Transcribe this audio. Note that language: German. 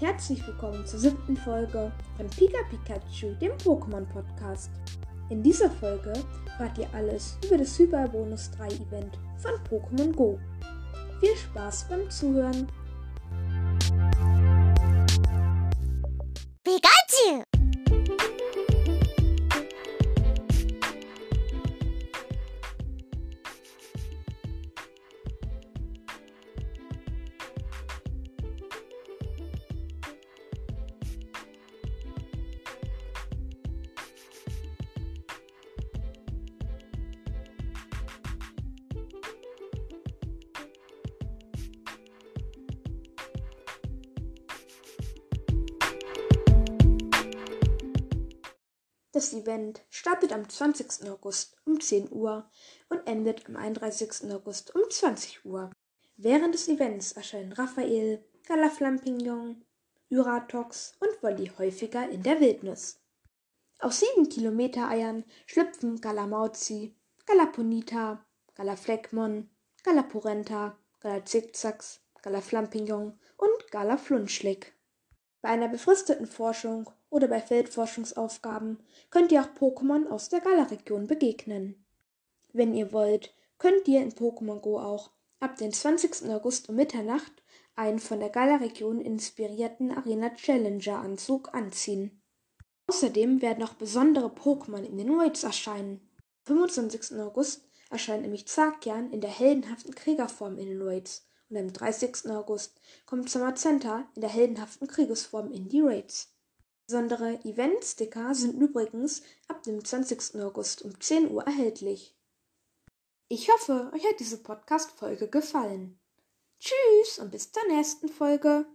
herzlich willkommen zur siebten Folge von Pika Pikachu, dem Pokémon Podcast. In dieser Folge erfahrt ihr alles über das Super Bonus 3 Event von Pokémon Go. Viel Spaß beim Zuhören! Pikachu! Das Event startet am 20. August um 10 Uhr und endet am 31. August um 20 Uhr. Während des Events erscheinen Raphael, Galaflampignon, Yratox und Wolli häufiger in der Wildnis. Aus 7 Kilometer Eiern schlüpfen Galamauzi, Galaponita, Galafleckmon, Galapurenta, Galazigzax, Galaflampignon und Galaflunschlick. Bei einer befristeten Forschung oder bei Feldforschungsaufgaben könnt ihr auch Pokémon aus der Gala-Region begegnen. Wenn ihr wollt, könnt ihr in Pokémon Go auch ab dem 20. August um Mitternacht einen von der Gala-Region inspirierten Arena Challenger Anzug anziehen. Außerdem werden auch besondere Pokémon in den Raids erscheinen. Am 25. August erscheint nämlich Zakian in der heldenhaften Kriegerform in den Raids und am 30. August kommt Zamazenta in der heldenhaften Kriegesform in die Raids. Besondere Event-Sticker sind übrigens ab dem 20. August um 10 Uhr erhältlich. Ich hoffe, euch hat diese Podcast-Folge gefallen. Tschüss und bis zur nächsten Folge.